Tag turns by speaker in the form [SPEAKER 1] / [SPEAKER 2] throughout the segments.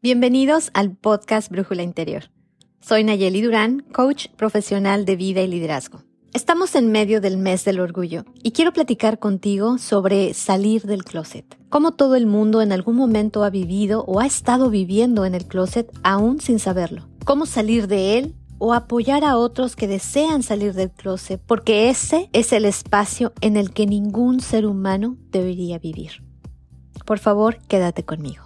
[SPEAKER 1] Bienvenidos al podcast Brújula Interior. Soy Nayeli Durán, coach profesional de vida y liderazgo. Estamos en medio del mes del orgullo y quiero platicar contigo sobre salir del closet. Cómo todo el mundo en algún momento ha vivido o ha estado viviendo en el closet aún sin saberlo. Cómo salir de él o apoyar a otros que desean salir del closet porque ese es el espacio en el que ningún ser humano debería vivir. Por favor, quédate conmigo.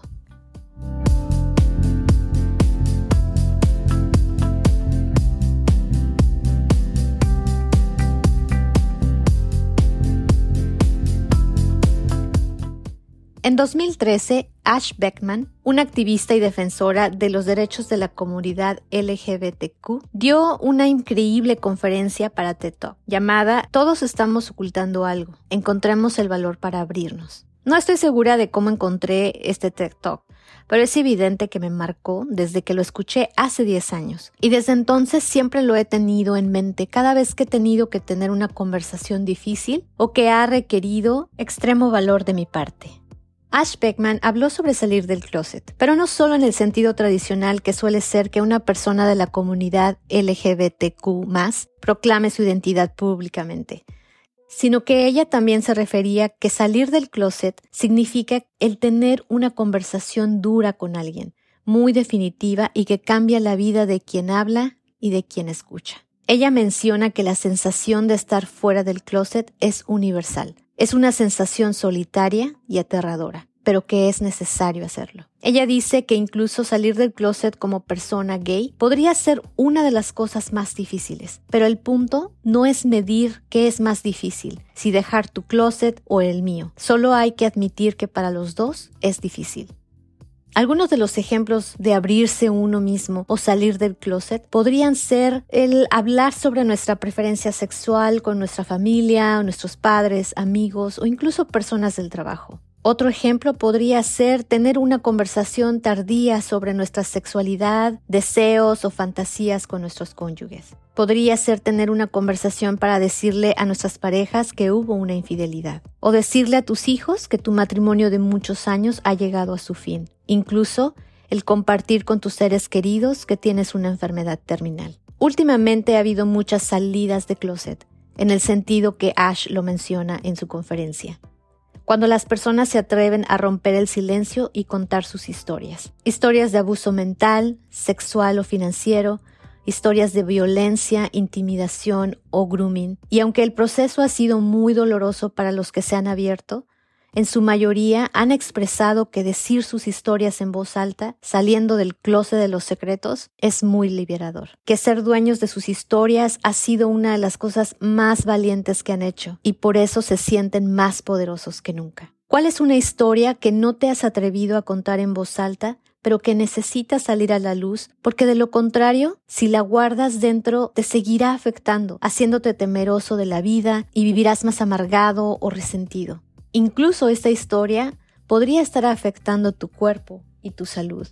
[SPEAKER 1] En 2013, Ash Beckman, una activista y defensora de los derechos de la comunidad LGBTQ, dio una increíble conferencia para TED Talk llamada Todos estamos ocultando algo, encontremos el valor para abrirnos. No estoy segura de cómo encontré este TED Talk, pero es evidente que me marcó desde que lo escuché hace 10 años. Y desde entonces siempre lo he tenido en mente cada vez que he tenido que tener una conversación difícil o que ha requerido extremo valor de mi parte. Ash Beckman habló sobre salir del closet, pero no solo en el sentido tradicional que suele ser que una persona de la comunidad LGBTQ proclame su identidad públicamente, sino que ella también se refería que salir del closet significa el tener una conversación dura con alguien, muy definitiva y que cambia la vida de quien habla y de quien escucha. Ella menciona que la sensación de estar fuera del closet es universal. Es una sensación solitaria y aterradora, pero que es necesario hacerlo. Ella dice que incluso salir del closet como persona gay podría ser una de las cosas más difíciles, pero el punto no es medir qué es más difícil, si dejar tu closet o el mío. Solo hay que admitir que para los dos es difícil. Algunos de los ejemplos de abrirse uno mismo o salir del closet podrían ser el hablar sobre nuestra preferencia sexual con nuestra familia, nuestros padres, amigos o incluso personas del trabajo. Otro ejemplo podría ser tener una conversación tardía sobre nuestra sexualidad, deseos o fantasías con nuestros cónyuges. Podría ser tener una conversación para decirle a nuestras parejas que hubo una infidelidad. O decirle a tus hijos que tu matrimonio de muchos años ha llegado a su fin. Incluso el compartir con tus seres queridos que tienes una enfermedad terminal. Últimamente ha habido muchas salidas de closet, en el sentido que Ash lo menciona en su conferencia cuando las personas se atreven a romper el silencio y contar sus historias. Historias de abuso mental, sexual o financiero, historias de violencia, intimidación o grooming. Y aunque el proceso ha sido muy doloroso para los que se han abierto, en su mayoría han expresado que decir sus historias en voz alta, saliendo del closet de los secretos, es muy liberador. Que ser dueños de sus historias ha sido una de las cosas más valientes que han hecho y por eso se sienten más poderosos que nunca. ¿Cuál es una historia que no te has atrevido a contar en voz alta, pero que necesita salir a la luz, porque de lo contrario, si la guardas dentro, te seguirá afectando, haciéndote temeroso de la vida y vivirás más amargado o resentido. Incluso esta historia podría estar afectando tu cuerpo y tu salud.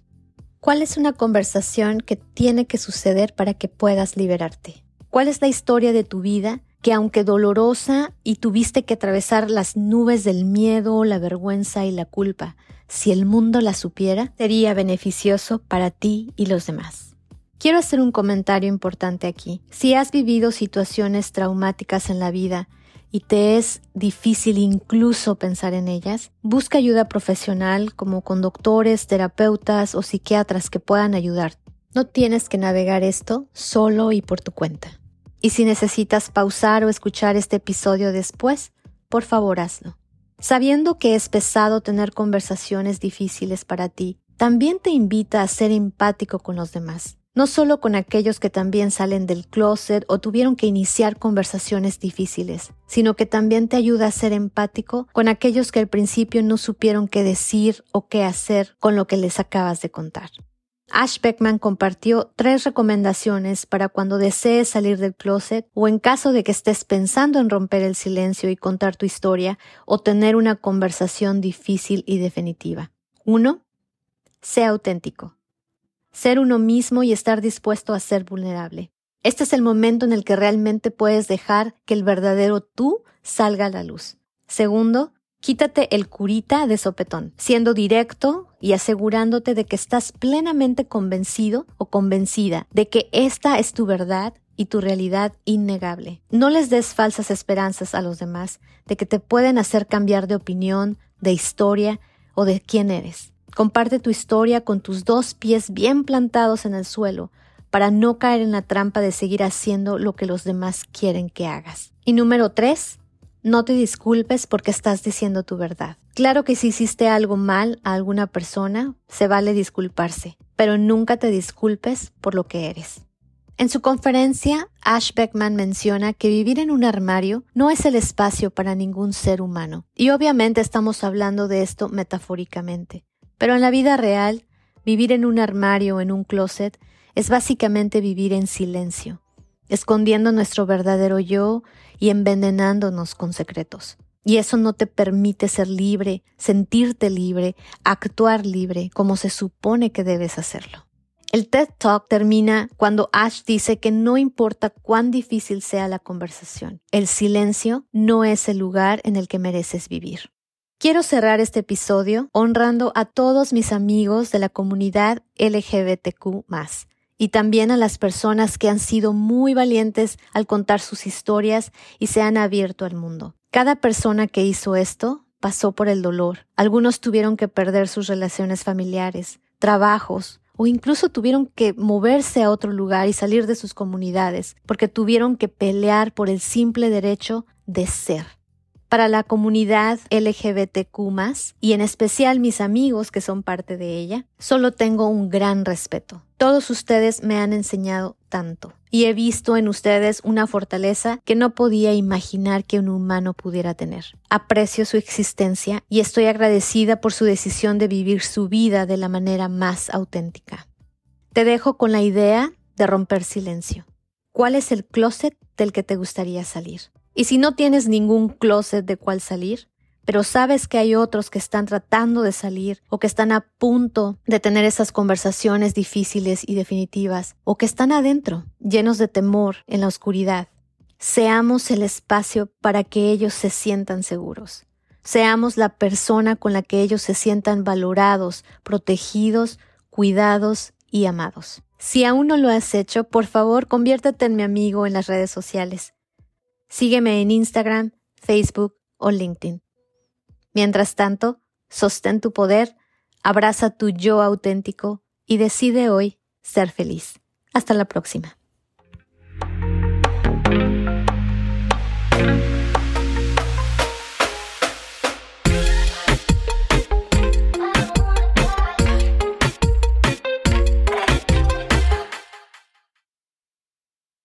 [SPEAKER 1] ¿Cuál es una conversación que tiene que suceder para que puedas liberarte? ¿Cuál es la historia de tu vida que aunque dolorosa y tuviste que atravesar las nubes del miedo, la vergüenza y la culpa, si el mundo la supiera, sería beneficioso para ti y los demás? Quiero hacer un comentario importante aquí. Si has vivido situaciones traumáticas en la vida y te es difícil incluso pensar en ellas, busca ayuda profesional como conductores, terapeutas o psiquiatras que puedan ayudar. No tienes que navegar esto solo y por tu cuenta. Y si necesitas pausar o escuchar este episodio después, por favor hazlo. Sabiendo que es pesado tener conversaciones difíciles para ti, también te invita a ser empático con los demás no solo con aquellos que también salen del closet o tuvieron que iniciar conversaciones difíciles, sino que también te ayuda a ser empático con aquellos que al principio no supieron qué decir o qué hacer con lo que les acabas de contar. Ash Beckman compartió tres recomendaciones para cuando desees salir del closet o en caso de que estés pensando en romper el silencio y contar tu historia o tener una conversación difícil y definitiva. 1. Sea auténtico. Ser uno mismo y estar dispuesto a ser vulnerable. Este es el momento en el que realmente puedes dejar que el verdadero tú salga a la luz. Segundo, quítate el curita de sopetón, siendo directo y asegurándote de que estás plenamente convencido o convencida de que esta es tu verdad y tu realidad innegable. No les des falsas esperanzas a los demás de que te pueden hacer cambiar de opinión, de historia o de quién eres. Comparte tu historia con tus dos pies bien plantados en el suelo para no caer en la trampa de seguir haciendo lo que los demás quieren que hagas. Y número tres, no te disculpes porque estás diciendo tu verdad. Claro que si hiciste algo mal a alguna persona, se vale disculparse, pero nunca te disculpes por lo que eres. En su conferencia, Ash Beckman menciona que vivir en un armario no es el espacio para ningún ser humano. Y obviamente estamos hablando de esto metafóricamente. Pero en la vida real, vivir en un armario o en un closet es básicamente vivir en silencio, escondiendo nuestro verdadero yo y envenenándonos con secretos. Y eso no te permite ser libre, sentirte libre, actuar libre como se supone que debes hacerlo. El TED Talk termina cuando Ash dice que no importa cuán difícil sea la conversación, el silencio no es el lugar en el que mereces vivir. Quiero cerrar este episodio honrando a todos mis amigos de la comunidad LGBTQ y también a las personas que han sido muy valientes al contar sus historias y se han abierto al mundo. Cada persona que hizo esto pasó por el dolor. Algunos tuvieron que perder sus relaciones familiares, trabajos, o incluso tuvieron que moverse a otro lugar y salir de sus comunidades, porque tuvieron que pelear por el simple derecho de ser para la comunidad LGBTQ y en especial mis amigos que son parte de ella, solo tengo un gran respeto. Todos ustedes me han enseñado tanto y he visto en ustedes una fortaleza que no podía imaginar que un humano pudiera tener. Aprecio su existencia y estoy agradecida por su decisión de vivir su vida de la manera más auténtica. Te dejo con la idea de romper silencio. ¿Cuál es el closet del que te gustaría salir? Y si no tienes ningún closet de cuál salir, pero sabes que hay otros que están tratando de salir o que están a punto de tener esas conversaciones difíciles y definitivas o que están adentro, llenos de temor en la oscuridad. Seamos el espacio para que ellos se sientan seguros. Seamos la persona con la que ellos se sientan valorados, protegidos, cuidados y amados. Si aún no lo has hecho, por favor, conviértete en mi amigo en las redes sociales. Sígueme en Instagram, Facebook o LinkedIn. Mientras tanto, sostén tu poder, abraza tu yo auténtico y decide hoy ser feliz. Hasta la próxima.